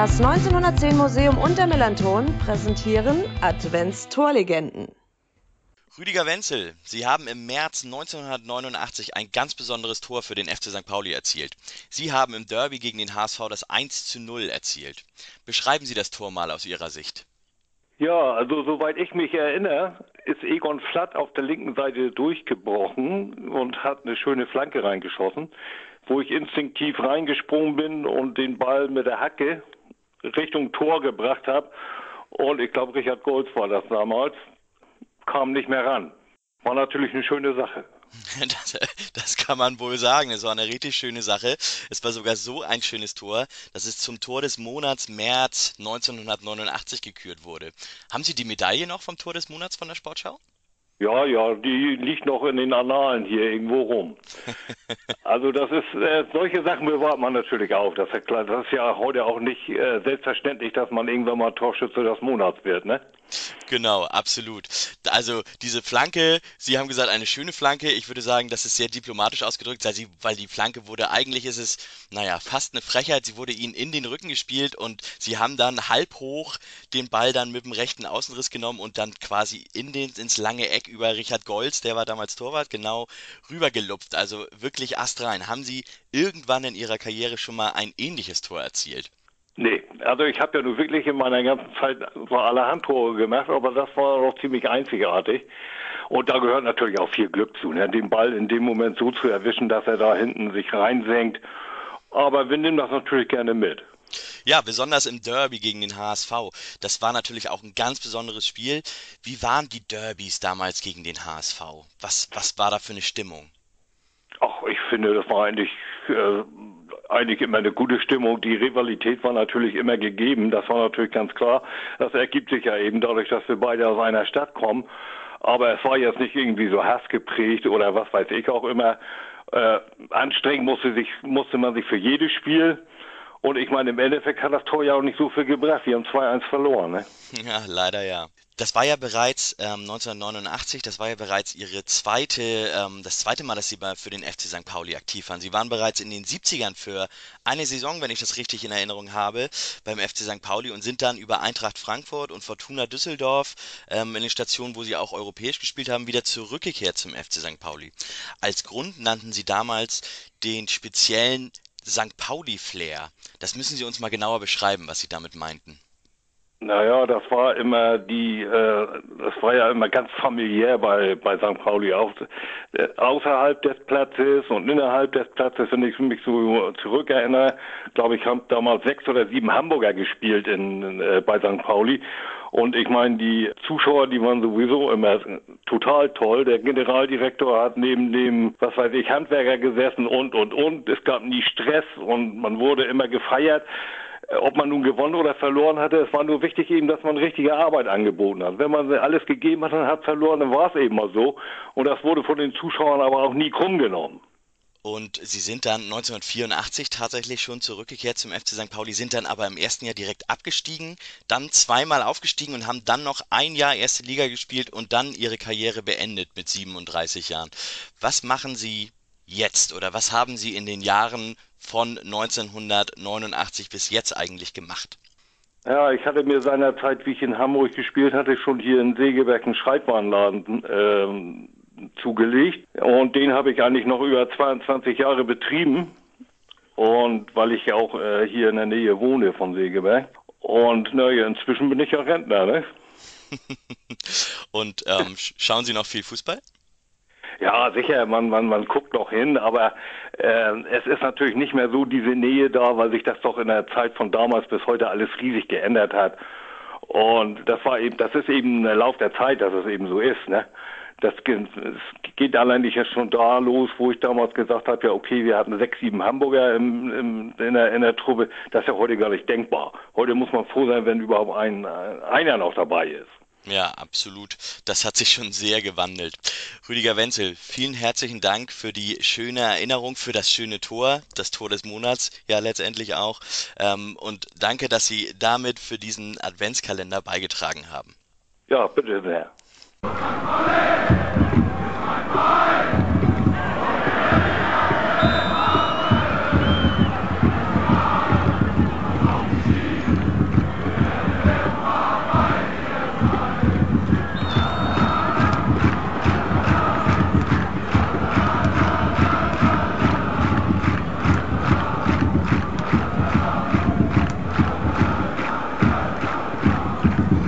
Das 1910 Museum und der Melanton präsentieren Adventstorlegenden. Rüdiger Wenzel, Sie haben im März 1989 ein ganz besonderes Tor für den FC St. Pauli erzielt. Sie haben im Derby gegen den HSV das 1 zu 0 erzielt. Beschreiben Sie das Tor mal aus Ihrer Sicht. Ja, also soweit ich mich erinnere, ist Egon Flatt auf der linken Seite durchgebrochen und hat eine schöne Flanke reingeschossen, wo ich instinktiv reingesprungen bin und den Ball mit der Hacke Richtung Tor gebracht habe. Und ich glaube, Richard Golds war das damals, kam nicht mehr ran. War natürlich eine schöne Sache. Das, das, kann man wohl sagen. Es war eine richtig schöne Sache. Es war sogar so ein schönes Tor, dass es zum Tor des Monats März 1989 gekürt wurde. Haben Sie die Medaille noch vom Tor des Monats von der Sportschau? Ja, ja, die liegt noch in den Annalen hier irgendwo rum. Also das ist, äh, solche Sachen bewahrt man natürlich auf. Das ist ja klar. Das ist ja heute auch nicht äh, selbstverständlich, dass man irgendwann mal Torschütze des Monats wird, ne? Genau, absolut. Also diese Flanke, Sie haben gesagt, eine schöne Flanke. Ich würde sagen, das ist sehr diplomatisch ausgedrückt, weil, die Flanke wurde, eigentlich ist es, naja, fast eine Frechheit. Sie wurde Ihnen in den Rücken gespielt und Sie haben dann halb hoch den Ball dann mit dem rechten Außenriss genommen und dann quasi in den, ins lange Eck über Richard Golz, der war damals Torwart, genau rübergelupft. Also wirklich astrein. Haben Sie irgendwann in Ihrer Karriere schon mal ein ähnliches Tor erzielt? Also ich habe ja nur wirklich in meiner ganzen Zeit so allerhand Tore gemacht, aber das war doch ziemlich einzigartig. Und da gehört natürlich auch viel Glück zu, ne? den Ball in dem Moment so zu erwischen, dass er da hinten sich reinsenkt. Aber wir nehmen das natürlich gerne mit. Ja, besonders im Derby gegen den HSV. Das war natürlich auch ein ganz besonderes Spiel. Wie waren die Derbys damals gegen den HSV? Was, was war da für eine Stimmung? Ach, ich finde, das war eigentlich äh, eigentlich immer eine gute Stimmung. Die Rivalität war natürlich immer gegeben, das war natürlich ganz klar. Das ergibt sich ja eben dadurch, dass wir beide aus einer Stadt kommen. Aber es war jetzt nicht irgendwie so hassgeprägt oder was weiß ich auch immer. Äh, anstrengend musste, sich, musste man sich für jedes Spiel. Und ich meine, im Endeffekt hat das Tor ja auch nicht so viel gebracht. Wir haben 2-1 verloren. Ne? Ja, leider ja. Das war ja bereits ähm, 1989, das war ja bereits ihre zweite, ähm, das zweite Mal, dass sie bei, für den FC St. Pauli aktiv waren. Sie waren bereits in den 70ern für eine Saison, wenn ich das richtig in Erinnerung habe, beim FC St. Pauli und sind dann über Eintracht Frankfurt und Fortuna Düsseldorf ähm, in den Stationen, wo sie auch europäisch gespielt haben, wieder zurückgekehrt zum FC St. Pauli. Als Grund nannten sie damals den speziellen St. Pauli-Flair. Das müssen Sie uns mal genauer beschreiben, was Sie damit meinten. Naja, das war immer die, äh, das war ja immer ganz familiär bei, bei St. Pauli auch. Äh, außerhalb des Platzes und innerhalb des Platzes, wenn ich mich so zurückerinnere, glaube ich, haben damals sechs oder sieben Hamburger gespielt in, äh, bei St. Pauli. Und ich meine, die Zuschauer, die waren sowieso immer total toll. Der Generaldirektor hat neben dem, was weiß ich, Handwerker gesessen und, und, und. Es gab nie Stress und man wurde immer gefeiert. Äh, ob man nun gewonnen oder verloren hatte, es war nur wichtig eben, dass man richtige Arbeit angeboten hat. Wenn man alles gegeben hat und hat verloren, dann war es eben mal so. Und das wurde von den Zuschauern aber auch nie krumm genommen. Und sie sind dann 1984 tatsächlich schon zurückgekehrt zum FC St. Pauli, sind dann aber im ersten Jahr direkt abgestiegen, dann zweimal aufgestiegen und haben dann noch ein Jahr erste Liga gespielt und dann ihre Karriere beendet mit 37 Jahren. Was machen Sie jetzt oder was haben Sie in den Jahren von 1989 bis jetzt eigentlich gemacht? Ja, ich hatte mir seinerzeit, wie ich in Hamburg gespielt hatte, schon hier in Segeberg einen Schreibwarenladen ähm, zugelegt. Und den habe ich eigentlich noch über 22 Jahre betrieben. Und weil ich ja auch äh, hier in der Nähe wohne von Segeberg. Und naja, inzwischen bin ich ja Rentner, ne? Und ähm, schauen Sie noch viel Fußball? Ja, sicher, man, man, man guckt noch hin, aber äh, es ist natürlich nicht mehr so diese Nähe da, weil sich das doch in der Zeit von damals bis heute alles riesig geändert hat. Und das war eben, das ist eben der Lauf der Zeit, dass es eben so ist, ne? Das geht allein nicht schon da los, wo ich damals gesagt habe, ja okay, wir hatten sechs, sieben Hamburger im, im, in, der, in der Truppe. Das ist ja heute gar nicht denkbar. Heute muss man froh sein, wenn überhaupt ein, einer noch dabei ist. Ja, absolut. Das hat sich schon sehr gewandelt. Rüdiger Wenzel, vielen herzlichen Dank für die schöne Erinnerung, für das schöne Tor, das Tor des Monats, ja letztendlich auch. Ähm, und danke, dass Sie damit für diesen Adventskalender beigetragen haben. Ja, bitte sehr. よし!